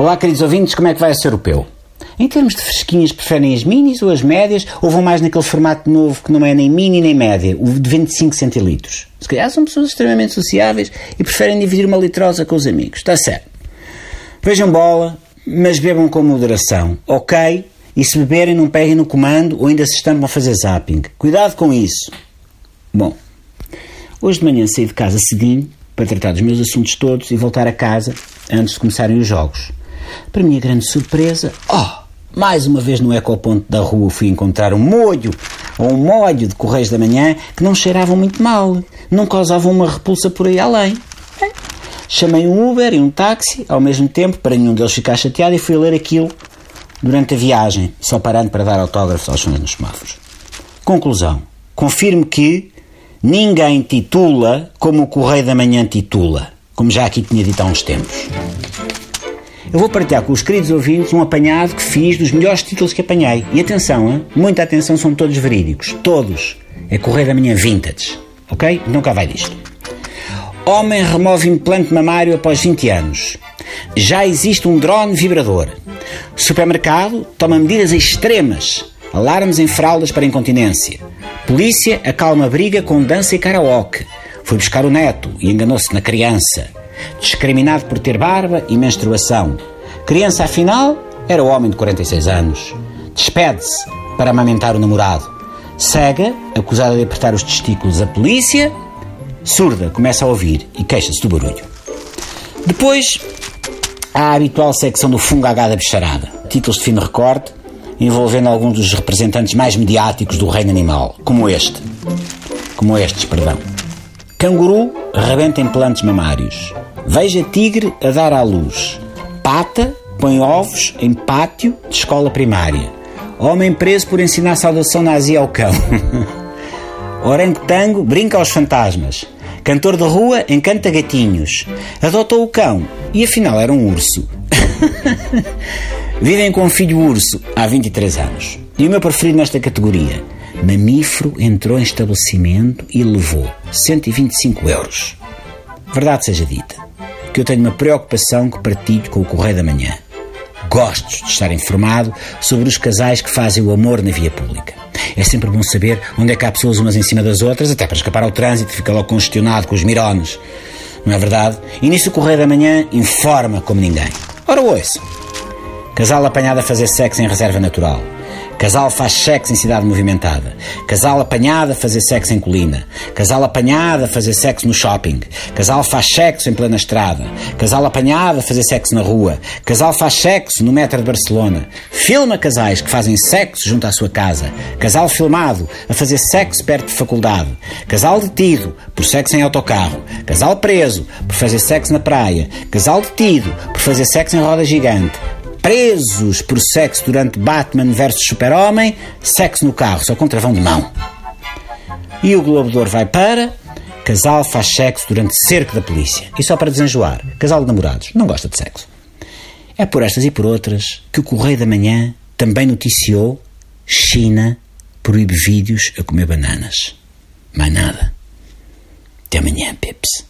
Olá, queridos ouvintes, como é que vai ser o europeu? Em termos de fresquinhas, preferem as minis ou as médias ou vão mais naquele formato novo que não é nem mini nem média, o de 25 centilitros? Se calhar são pessoas extremamente sociáveis e preferem dividir uma litrosa com os amigos. Está certo. Vejam bola, mas bebam com moderação, ok? E se beberem, não peguem no comando ou ainda se estampam a fazer zapping. Cuidado com isso. Bom, hoje de manhã saí de casa cedinho para tratar dos meus assuntos todos e voltar a casa antes de começarem os jogos. Para minha grande surpresa, oh, mais uma vez no ecoponto da rua fui encontrar um molho ou um molho de Correios da Manhã que não cheiravam muito mal, não causavam uma repulsa por aí além. Chamei um Uber e um táxi ao mesmo tempo para nenhum deles ficar chateado e fui ler aquilo durante a viagem, só parando para dar autógrafos aos fãs nos semáforos. Conclusão. Confirmo que ninguém titula como o Correio da Manhã titula, como já aqui tinha dito há uns tempos. Eu vou partilhar com os queridos ouvintes um apanhado que fiz dos melhores títulos que apanhei. E atenção, hein? muita atenção, são todos verídicos. Todos. É Correio da Manhã Vintage. Ok? Então cá vai disto. Homem remove implante mamário após 20 anos. Já existe um drone vibrador. Supermercado toma medidas extremas. Alarmes em fraldas para incontinência. Polícia acalma briga com dança e karaoke. Foi buscar o neto e enganou-se na criança discriminado por ter barba e menstruação. Criança, afinal, era o homem de 46 anos. Despede-se para amamentar o namorado. Cega, acusada de apertar os testículos a polícia. Surda, começa a ouvir e queixa-se do barulho. Depois, há a habitual secção do fungo H da bicharada. Títulos de fino recorte, envolvendo alguns dos representantes mais mediáticos do reino animal, como este. Como estes, perdão. Canguru rebenta implantes mamários. Veja tigre a dar à luz. Pata põe ovos em pátio de escola primária. Homem preso por ensinar saudação nazi ao cão. Orangotango brinca aos fantasmas. Cantor de rua encanta gatinhos. Adotou o cão e afinal era um urso. Vivem com um filho urso há 23 anos. E o meu preferido nesta categoria. Mamífero entrou em estabelecimento e levou 125 euros. Verdade seja dita que eu tenho uma preocupação que partilho com o Correio da Manhã. Gosto de estar informado sobre os casais que fazem o amor na via pública. É sempre bom saber onde é que há pessoas umas em cima das outras, até para escapar ao trânsito, fica logo congestionado com os mirones. Não é verdade? E nisso o Correio da Manhã informa como ninguém. Ora, ouça. Casal apanhado a fazer sexo em reserva natural. Casal faz sexo em cidade movimentada. Casal apanhado a fazer sexo em colina. Casal apanhado a fazer sexo no shopping. Casal faz sexo em plena estrada. Casal apanhado a fazer sexo na rua. Casal faz sexo no metro de Barcelona. Filma casais que fazem sexo junto à sua casa. Casal filmado a fazer sexo perto de faculdade. Casal detido por sexo em autocarro. Casal preso por fazer sexo na praia. Casal detido por fazer sexo em roda gigante presos por sexo durante Batman vs Super-Homem, sexo no carro, só contravão de mão. E o Globo de Ouro vai para casal faz sexo durante cerco da polícia. E só para desenjoar, casal de namorados, não gosta de sexo. É por estas e por outras que o Correio da Manhã também noticiou China proíbe vídeos a comer bananas. Mais nada. Até amanhã, Pips.